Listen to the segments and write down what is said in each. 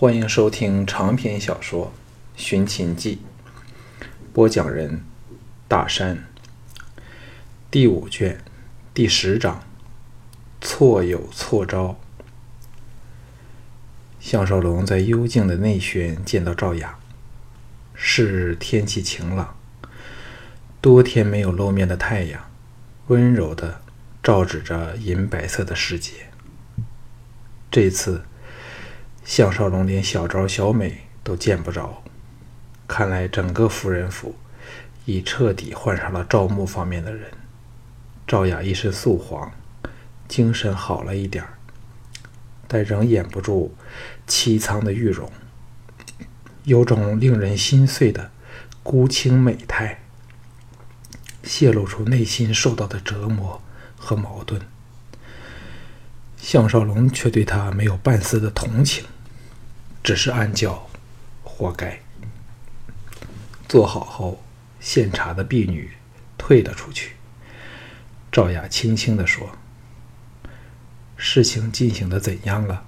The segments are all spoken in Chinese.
欢迎收听长篇小说《寻秦记》，播讲人：大山。第五卷第十章：错有错招。项少龙在幽静的内轩见到赵雅。是天气晴朗，多天没有露面的太阳，温柔的照指着银白色的世界。这次。项少龙连小昭、小美都见不着，看来整个夫人府已彻底换上了赵牧方面的人。赵雅一身素黄，精神好了一点儿，但仍掩不住凄苍的玉容，有种令人心碎的孤清美态，泄露出内心受到的折磨和矛盾。项少龙却对他没有半丝的同情。只是暗叫，活该。做好后，献茶的婢女退了出去。赵雅轻轻地说：“事情进行的怎样了？”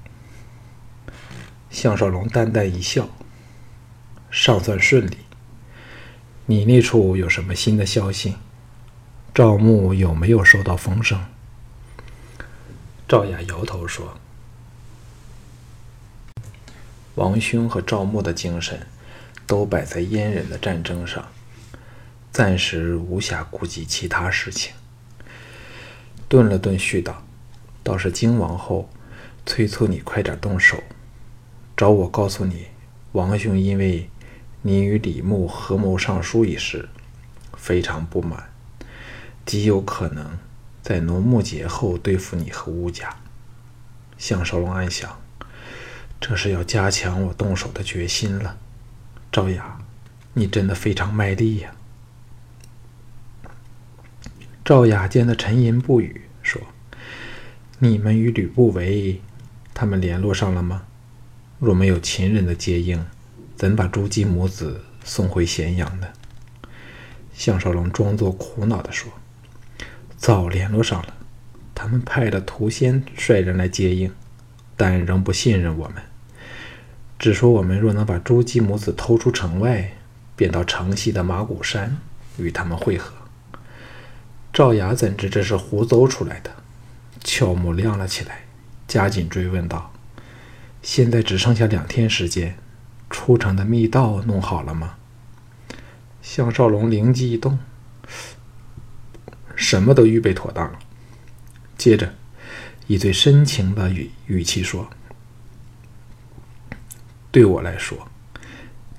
项少龙淡淡一笑：“尚算顺利。你那处有什么新的消息？赵牧有没有收到风声？”赵雅摇头说。王兄和赵牧的精神都摆在燕人的战争上，暂时无暇顾及其他事情。顿了顿，絮道：“倒是荆王后催促你快点动手，找我告诉你，王兄因为你与李牧合谋上书一事，非常不满，极有可能在农牧节后对付你和乌家。”项少龙暗想。这是要加强我动手的决心了，赵雅，你真的非常卖力呀。赵雅见他沉吟不语，说：“你们与吕不韦他们联络上了吗？若没有秦人的接应，怎把朱姬母子送回咸阳呢？”项少龙装作苦恼地说：“早联络上了，他们派了屠仙率人来接应，但仍不信任我们。”只说我们若能把朱姬母子偷出城外，便到城西的马谷山与他们会合。赵雅怎知这是胡诌出来的？俏目亮了起来，加紧追问道：“现在只剩下两天时间，出城的密道弄好了吗？”项少龙灵机一动，什么都预备妥当了。接着，以最深情的语语气说。对我来说，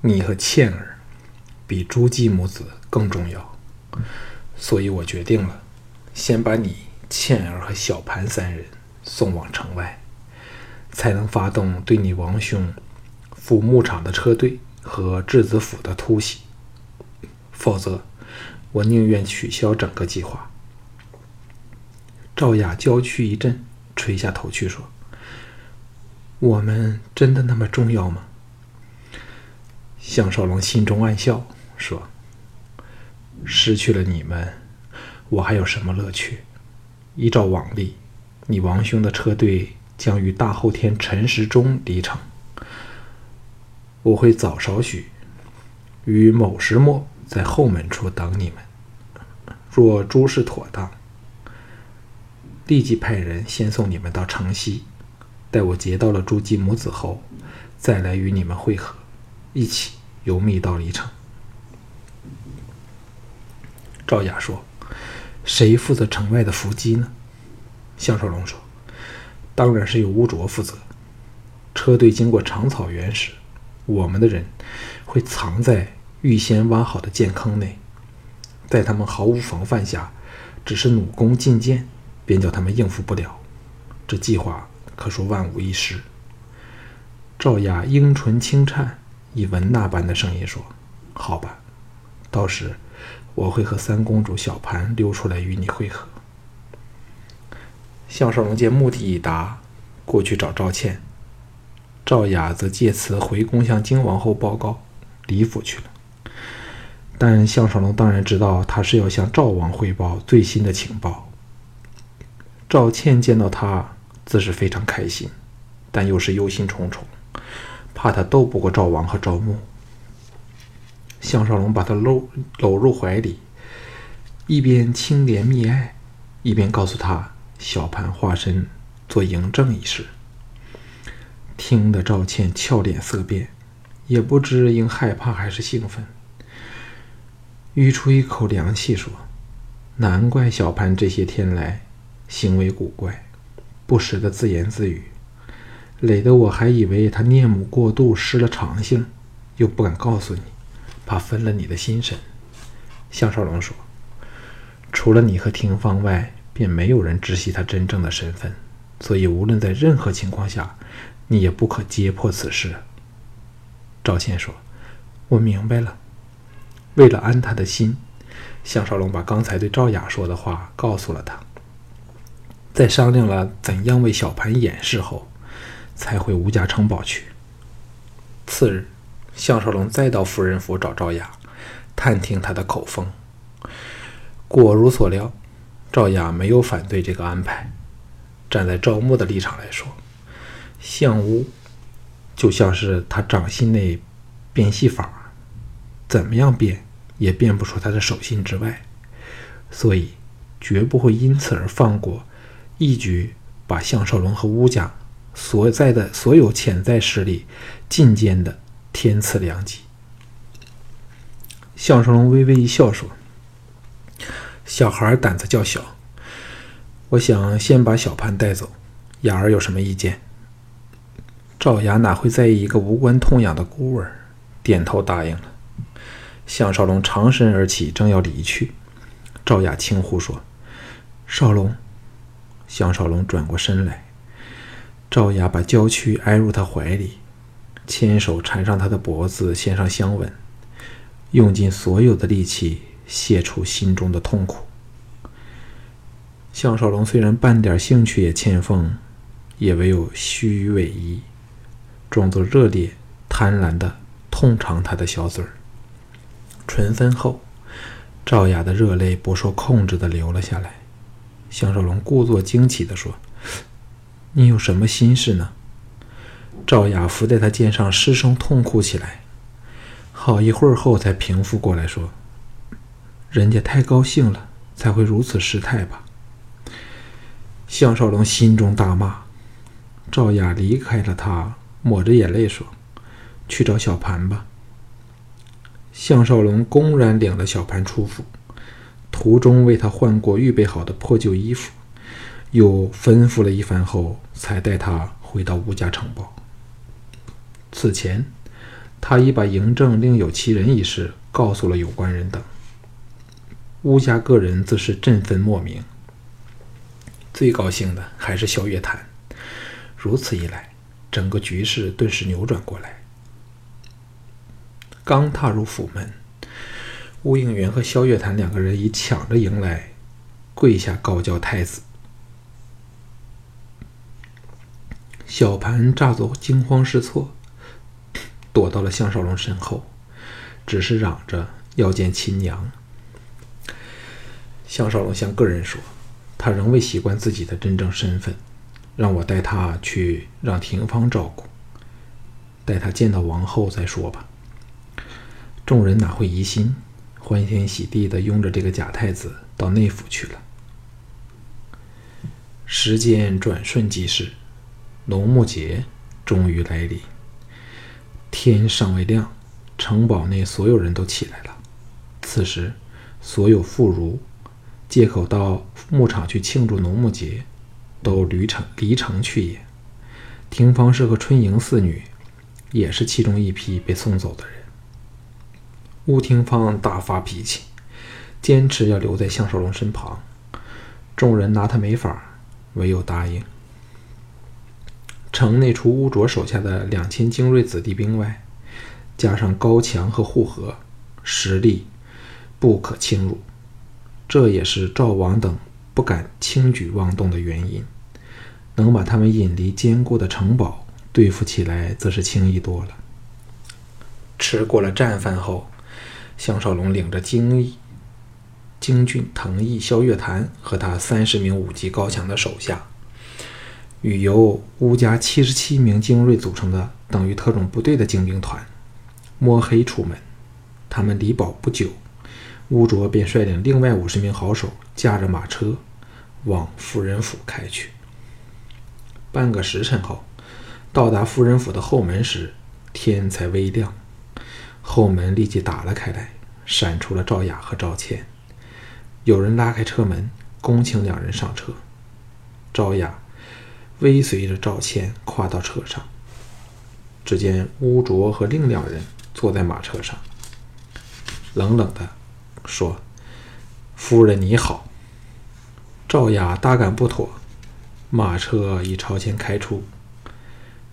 你和倩儿比朱姬母子更重要，所以我决定了，先把你、倩儿和小盘三人送往城外，才能发动对你王兄府牧场的车队和质子府的突袭。否则，我宁愿取消整个计划。赵雅娇躯一震，垂下头去说。我们真的那么重要吗？项少龙心中暗笑，说：“失去了你们，我还有什么乐趣？依照往例，你王兄的车队将于大后天辰时中离城，我会早少许，于某时末在后门处等你们。若诸事妥当，立即派人先送你们到城西。”待我劫到了朱姬母子后，再来与你们会合，一起由密道离城。赵雅说：“谁负责城外的伏击呢？”项少龙说：“当然是由乌卓负责。车队经过长草原时，我们的人会藏在预先挖好的箭坑内，在他们毫无防范下，只是弩弓进箭，便叫他们应付不了。这计划。”可说万无一失。赵雅樱唇轻颤，以文那般的声音说：“好吧，到时我会和三公主小盘溜出来与你会合。”项少龙见目的已达，过去找赵倩。赵雅则借此回宫向荆王后报告李府去了。但项少龙当然知道，他是要向赵王汇报最新的情报。赵倩见到他。自是非常开心，但又是忧心忡忡，怕他斗不过赵王和赵牧。项少龙把他搂搂入怀里，一边轻怜蜜爱，一边告诉他小盘化身做嬴政一事。听得赵倩俏脸色变，也不知应害怕还是兴奋，吁出一口凉气说：“难怪小盘这些天来行为古怪，不时的自言自语，累得我还以为他念母过度失了常性，又不敢告诉你。”怕分了你的心神，项少龙说：“除了你和廷芳外，便没有人知悉他真正的身份，所以无论在任何情况下，你也不可揭破此事。”赵倩说：“我明白了。”为了安他的心，项少龙把刚才对赵雅说的话告诉了他。在商量了怎样为小盘掩饰后，才回吴家城堡去。次日。项少龙再到夫人府找赵雅，探听他的口风。果如所料，赵雅没有反对这个安排。站在赵牧的立场来说，项屋就像是他掌心内变戏法，怎么样变也变不出他的手心之外，所以绝不会因此而放过，一举把项少龙和乌家所在的所有潜在势力尽歼的。天赐良机。项少龙微微一笑说：“小孩胆子较小，我想先把小潘带走。雅儿有什么意见？”赵雅哪会在意一个无关痛痒的孤儿？点头答应了。项少龙长身而起，正要离去，赵雅轻呼说：“少龙。”项少龙转过身来，赵雅把娇躯挨入他怀里。牵手缠上他的脖子，献上香吻，用尽所有的力气泄出心中的痛苦。项少龙虽然半点兴趣也欠奉，也唯有虚伪一，装作热烈贪婪的痛尝他的小嘴儿。唇分后，赵雅的热泪不受控制的流了下来。项少龙故作惊奇的说：“你有什么心事呢？”赵雅伏在他肩上失声痛哭起来，好一会儿后才平复过来，说：“人家太高兴了，才会如此失态吧。”项少龙心中大骂。赵雅离开了他，抹着眼泪说：“去找小盘吧。”项少龙公然领了小盘出府，途中为他换过预备好的破旧衣服，又吩咐了一番后，才带他回到吴家城堡。此前，他已把嬴政另有其人一事告诉了有关人等。乌家个人自是振奋莫名。最高兴的还是萧月潭。如此一来，整个局势顿时扭转过来。刚踏入府门，乌应元和萧月潭两个人已抢着迎来，跪下告叫太子。小盘乍作惊慌失措。躲到了项少龙身后，只是嚷着要见亲娘。项少龙向个人说：“他仍未习惯自己的真正身份，让我带他去让廷芳照顾，待他见到王后再说吧。”众人哪会疑心，欢天喜地的拥着这个假太子到内府去了。时间转瞬即逝，农牧节终于来临。天尚未亮，城堡内所有人都起来了。此时，所有妇孺借口到牧场去庆祝农牧节，都离城离城去也。廷芳是和春莹四女，也是其中一批被送走的人。乌廷芳大发脾气，坚持要留在项少龙身旁。众人拿他没法，唯有答应。城内除乌卓手下的两千精锐子弟兵外，加上高墙和护河，实力不可轻辱。这也是赵王等不敢轻举妄动的原因。能把他们引离坚固的城堡，对付起来则是轻易多了。吃过了战饭后，项少龙领着精义、精俊、腾毅、萧月潭和他三十名武技高强的手下。与由乌家七十七名精锐组成的等于特种部队的精兵团摸黑出门。他们离堡不久，乌卓便率领另外五十名好手，驾着马车往夫人府开去。半个时辰后，到达夫人府的后门时，天才微亮，后门立即打了开来，闪出了赵雅和赵倩。有人拉开车门，恭请两人上车。赵雅微随着赵倩跨到车上，只见乌卓和另两人坐在马车上。冷冷的说：“夫人你好。”赵雅大感不妥，马车已朝前开出。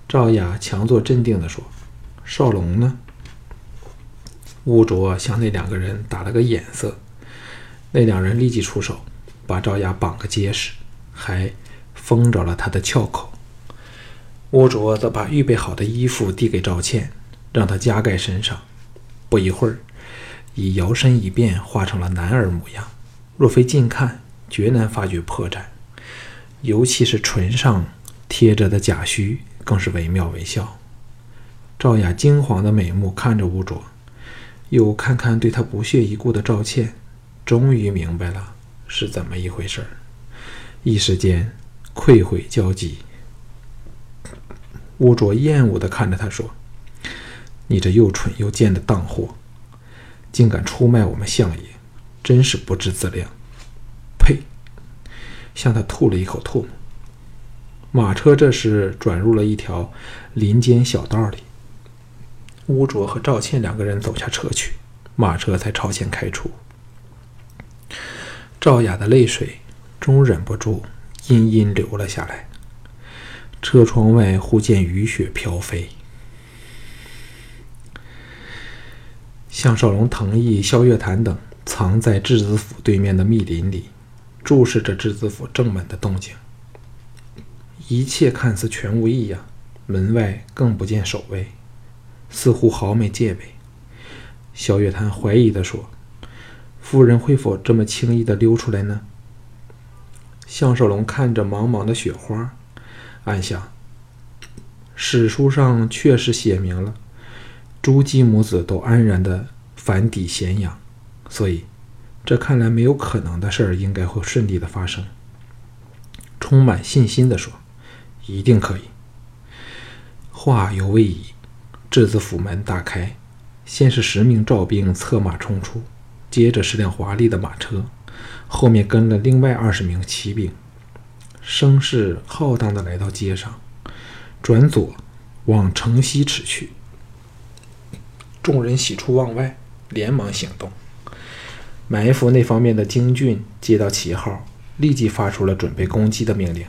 赵雅强作镇定的说：“少龙呢？”乌卓向那两个人打了个眼色，那两人立即出手，把赵雅绑个结实，还封着了他的窍口。乌卓则把预备好的衣服递给赵倩，让她加盖身上。不一会儿。已摇身一变，化成了男儿模样。若非近看，绝难发觉破绽。尤其是唇上贴着的假须，更是惟妙惟肖。赵雅惊惶的美目看着吴卓，又看看对他不屑一顾的赵倩，终于明白了是怎么一回事儿。一时间愧悔交集。吴卓厌恶地看着他说：“你这又蠢又贱的荡货！”竟敢出卖我们相爷，真是不知自量！呸！向他吐了一口唾沫。马车这时转入了一条林间小道里，乌卓和赵倩两个人走下车去，马车才朝前开出。赵雅的泪水终忍不住阴阴流了下来。车窗外忽见雨雪飘飞。项少龙、藤毅、萧月潭等藏在质子府对面的密林里，注视着质子府正门的动静。一切看似全无异样，门外更不见守卫，似乎毫没戒备。小月潭怀疑地说：“夫人会否这么轻易地溜出来呢？”项少龙看着茫茫的雪花，暗想：史书上确实写明了。朱姬母子都安然的返抵咸阳，所以这看来没有可能的事儿，应该会顺利的发生。充满信心的说：“一定可以。”话犹未已，质子府门大开，先是十名赵兵策马冲出，接着是辆华丽的马车，后面跟了另外二十名骑兵，声势浩荡的来到街上，转左往城西驰去。众人喜出望外，连忙行动。埋伏那方面的京俊接到旗号，立即发出了准备攻击的命令。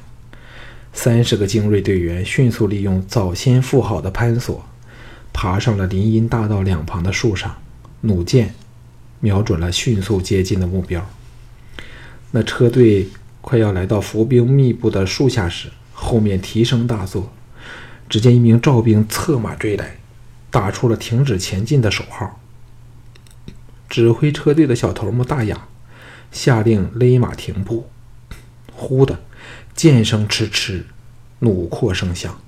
三十个精锐队员迅速利用早先布好的攀索，爬上了林荫大道两旁的树上，弩箭瞄准了迅速接近的目标。那车队快要来到伏兵密布的树下时，后面蹄声大作，只见一名赵兵策马追来。打出了停止前进的手号。指挥车队的小头目大雅下令勒马停步。忽的，剑声哧哧，弩阔声响，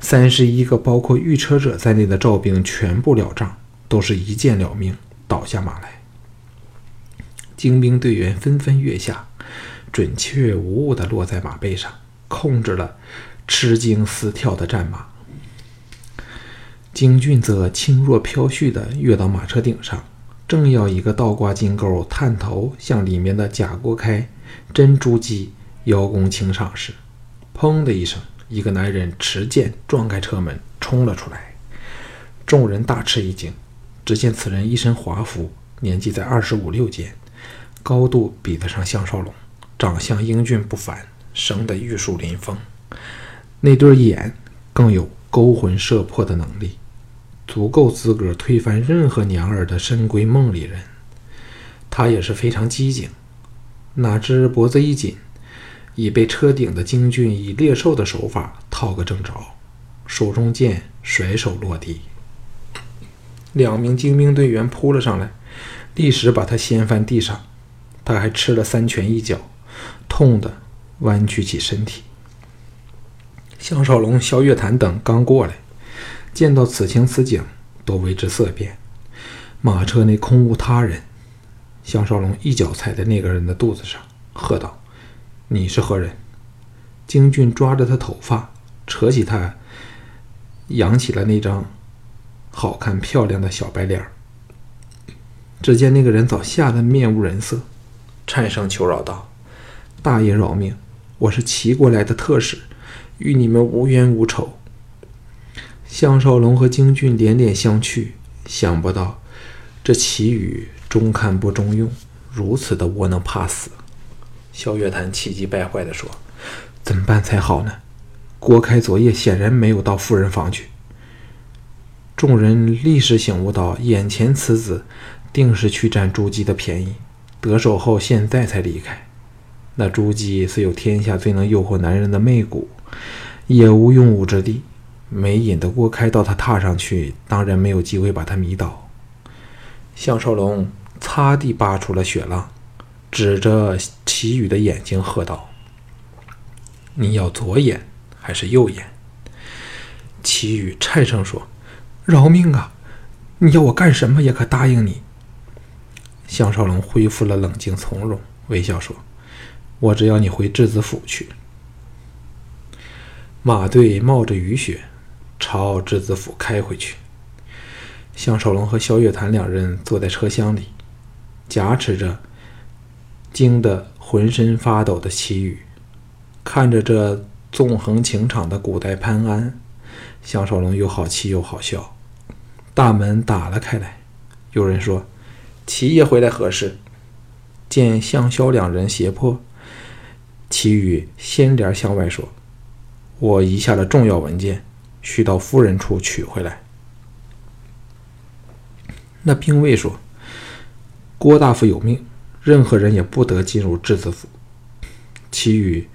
三十一个包括御车者在内的赵兵全部了账，都是一箭了命，倒下马来。精兵队员纷纷跃下，准确无误地落在马背上，控制了吃惊嘶跳的战马。京俊则轻若飘絮地跃到马车顶上，正要一个倒挂金钩探头向里面的贾国开真珠姬邀功请赏时，砰的一声，一个男人持剑撞开车门冲了出来。众人大吃一惊，只见此人一身华服，年纪在二十五六间，高度比得上项少龙，长相英俊不凡，生得玉树临风，那对眼更有勾魂摄魄的能力。足够资格推翻任何娘儿的深闺梦里人，他也是非常机警。哪知脖子一紧，已被车顶的京俊以猎兽的手法套个正着，手中剑甩手落地。两名精兵队员扑了上来，立时把他掀翻地上。他还吃了三拳一脚，痛得弯曲起身体。项少龙、萧月潭等刚过来，见到此情此景，都为之色变。马车内空无他人，项少龙一脚踩在那个人的肚子上，喝道：“你是何人？”京俊抓着他头发，扯起他，扬起了那张好看漂亮的小白脸儿。只见那个人早吓得面无人色，颤声求饶道：“大爷饶命！我是齐国来的特使，与你们无冤无仇。”项少龙和京俊连连相觑，想不到。这齐宇中看不中用，如此的窝囊怕死。萧月潭气急败坏地说：“怎么办才好呢？郭开昨夜显然没有到夫人房去。”众人立时醒悟到，眼前此子定是去占朱姬的便宜，得手后现在才离开。那朱姬虽有天下最能诱惑男人的媚骨，也无用武之地。没引得郭开到他榻上去，当然没有机会把他迷倒。项少龙擦地拔出了血浪，指着齐宇的眼睛喝道：“你要左眼还是右眼？”齐宇颤声说：“饶命啊！你要我干什么也可答应你。”项少龙恢复了冷静从容，微笑说：“我只要你回质子府去。”马队冒着雨雪朝质子府开回去。项少龙和萧月潭两人坐在车厢里，夹持着惊得浑身发抖的齐宇，看着这纵横情场的古代潘安，项少龙又好气又好笑。大门打了开来，有人说：“齐爷回来何事？”见项萧两人胁迫，齐宇掀帘向外说：“我遗下了重要文件，需到夫人处取回来。”那兵卫说：“郭大夫有命，任何人也不得进入质子府。”齐宇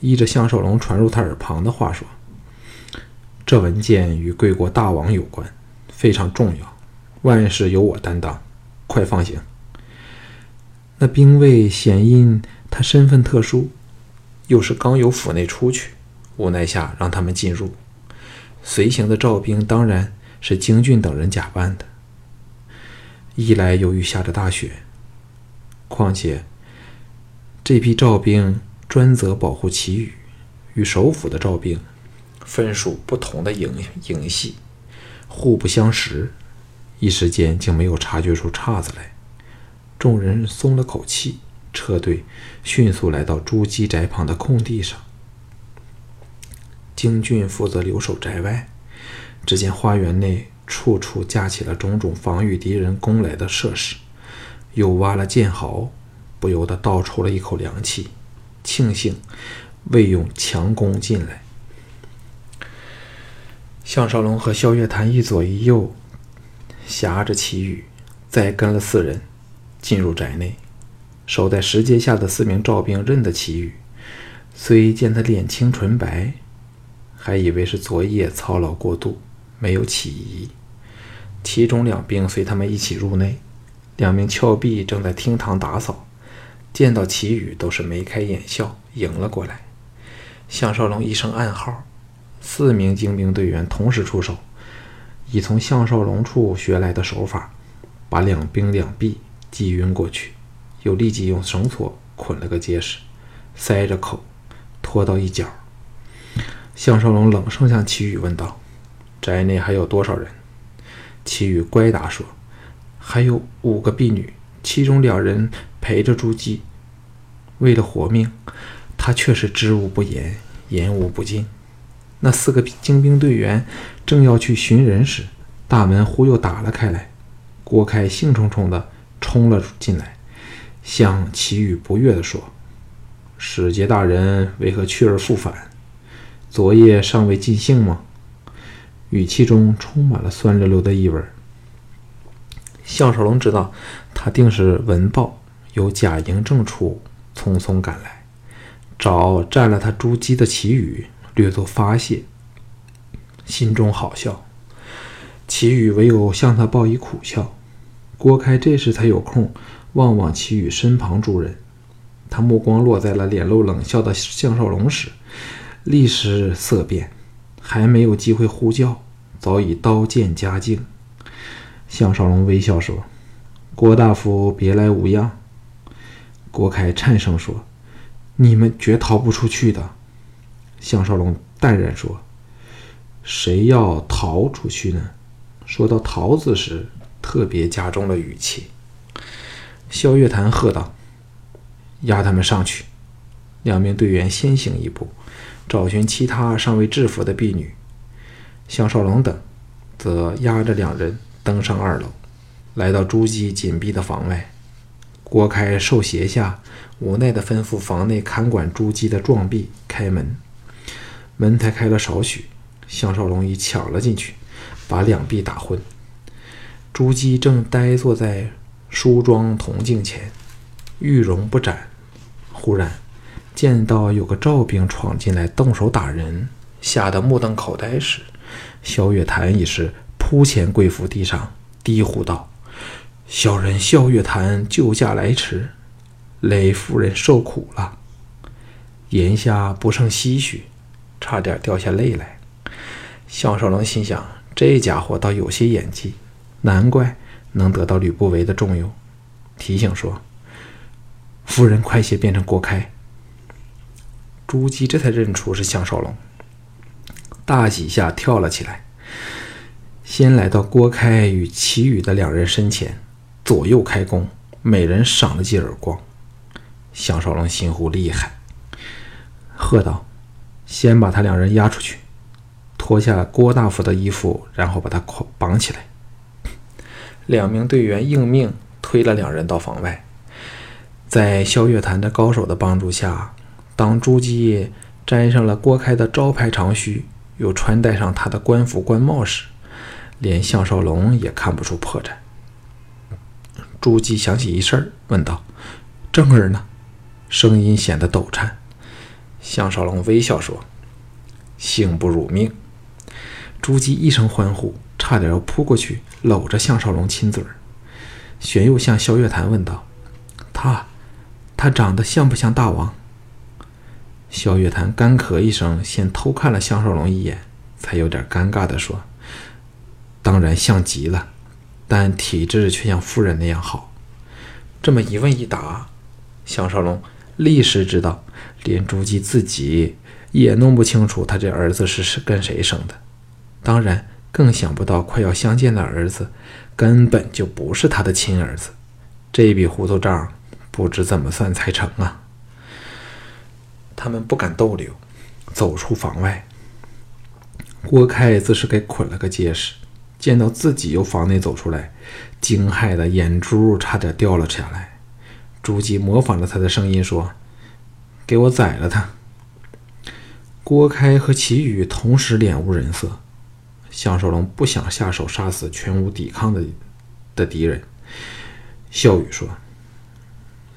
依着项少龙传入他耳旁的话说：“这文件与贵国大王有关，非常重要，万事由我担当，快放行。”那兵卫显因他身份特殊，又是刚由府内出去，无奈下让他们进入。随行的赵兵当然是京俊等人假扮的。一来由于下着大雪，况且这批赵兵专责保护祁宇，与首府的赵兵分属不同的营营系，互不相识，一时间竟没有察觉出岔子来。众人松了口气，车队迅速来到朱姬宅旁的空地上。京俊负责留守宅外，只见花园内。处处架起了种种防御敌人攻来的设施，又挖了剑壕，不由得倒抽了一口凉气，庆幸魏勇强攻进来。项少龙和萧月潭一左一右挟着齐宇，再跟了四人进入宅内。守在石阶下的四名赵兵认得齐宇，虽见他脸青唇白，还以为是昨夜操劳过度，没有起疑。其中两兵随他们一起入内，两名峭壁正在厅堂打扫，见到齐宇都是眉开眼笑，迎了过来。项少龙一声暗号，四名精兵队员同时出手，以从项少龙处学来的手法，把两兵两臂击晕过去，又立即用绳索捆了个结实，塞着口，拖到一角。项少龙冷声向齐宇问道：“宅内还有多少人？”齐宇乖答说：“还有五个婢女，其中两人陪着朱姬。为了活命，他却是知无不言，言无不尽。那四个精兵队员正要去寻人时，大门忽又打了开来。郭开兴冲冲地冲了进来，向齐宇不悦地说：‘使节大人为何去而复返？昨夜尚未尽兴吗？’”语气中充满了酸溜溜的意味。项少龙知道，他定是闻报由贾营正处匆匆赶来，找占了他珠玑的齐宇略作发泄，心中好笑。齐宇唯有向他报以苦笑。郭开这时才有空望望齐宇身旁诸人，他目光落在了脸露冷笑的项少龙时，立时色变。还没有机会呼叫，早已刀剑夹境。项少龙微笑说：“郭大夫别来无恙。”郭开颤声说：“你们绝逃不出去的。”项少龙淡然说：“谁要逃出去呢？”说到“逃”字时，特别加重了语气。萧月潭喝道：“押他们上去！”两名队员先行一步，找寻其他尚未制服的婢女。项少龙等则押着两人登上二楼，来到朱姬紧闭的房外。郭开受胁下，无奈地吩咐房内看管朱姬的壮婢开门。门才开了少许，项少龙已抢了进去，把两婢打昏。朱姬正呆坐在梳妆铜镜前，玉容不展。忽然见到有个赵兵闯进来动手打人，吓得目瞪口呆时，萧月潭已是扑前跪伏地上，低呼道。小人萧月潭救驾来迟，累夫人受苦了。言下不胜唏嘘，差点掉下泪来。项少龙心想：这家伙倒有些演技，难怪能得到吕不韦的重用。提醒说：“夫人快些变成郭开。”朱姬这才认出是项少龙，大喜下跳了起来，先来到郭开与齐宇的两人身前。左右开弓，每人赏了几耳光。项少龙心呼厉害，喝道：“先把他两人押出去，脱下郭大夫的衣服，然后把他捆绑起来。”两名队员应命推了两人到房外。在萧月潭的高手的帮助下，当朱姬摘上了郭开的招牌长须，又穿戴上他的官服官帽时，连项少龙也看不出破绽。朱姬想起一事，问道：“正儿呢？”声音显得抖颤。项少龙微笑说：“幸不辱命。”朱姬一声欢呼，差点要扑过去搂着项少龙亲嘴儿。玄又向萧月潭问道：“他，他长得像不像大王？”萧月潭干咳一声，先偷看了项少龙一眼，才有点尴尬地说：“当然像极了。”但体质却像夫人那样好。这么一问一答，项少龙立时知道，连朱姬自己也弄不清楚他这儿子是是跟谁生的。当然，更想不到快要相见的儿子根本就不是他的亲儿子。这笔糊涂账不知怎么算才成啊！他们不敢逗留，走出房外。郭开自是给捆了个结实。见到自己由房内走出来，惊骇的眼珠差点掉了下来。朱姬模仿着他的声音说：“给我宰了他！”郭开和齐宇同时脸无人色。项少龙不想下手杀死全无抵抗的的敌人，笑语说：“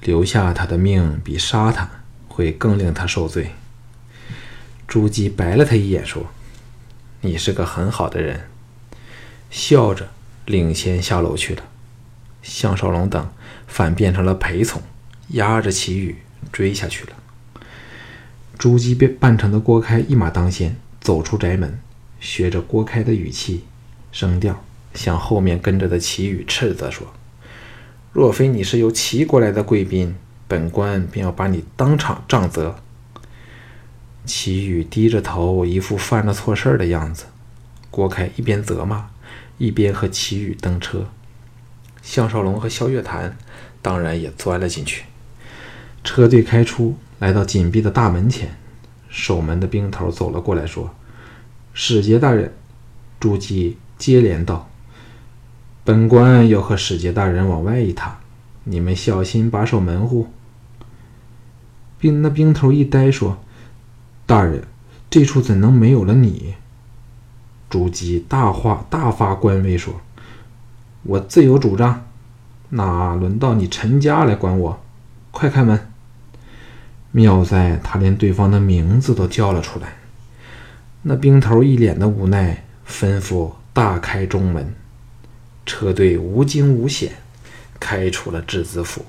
留下他的命比杀他会更令他受罪。”朱姬白了他一眼说：“你是个很好的人。”笑着领先下楼去了，项少龙等反变成了陪从，押着齐宇追下去了。朱姬被扮成的郭开一马当先，走出宅门，学着郭开的语气声调，向后面跟着的齐宇斥责说：“若非你是由齐国来的贵宾，本官便要把你当场杖责。”齐宇低着头，一副犯了错事儿的样子。郭开一边责骂。一边和齐宇登车，项少龙和萧月潭当然也钻了进去。车队开出，来到紧闭的大门前，守门的兵头走了过来，说：“使节大人。”朱姬接连道：“本官要和使节大人往外一趟，你们小心把守门户。”兵那兵头一呆，说：“大人，这处怎能没有了你？”朱姬大话大发官威说：“我自有主张，哪轮到你陈家来管我？快开门！”妙在他连对方的名字都叫了出来。那兵头一脸的无奈，吩咐大开中门，车队无惊无险开出了质子府。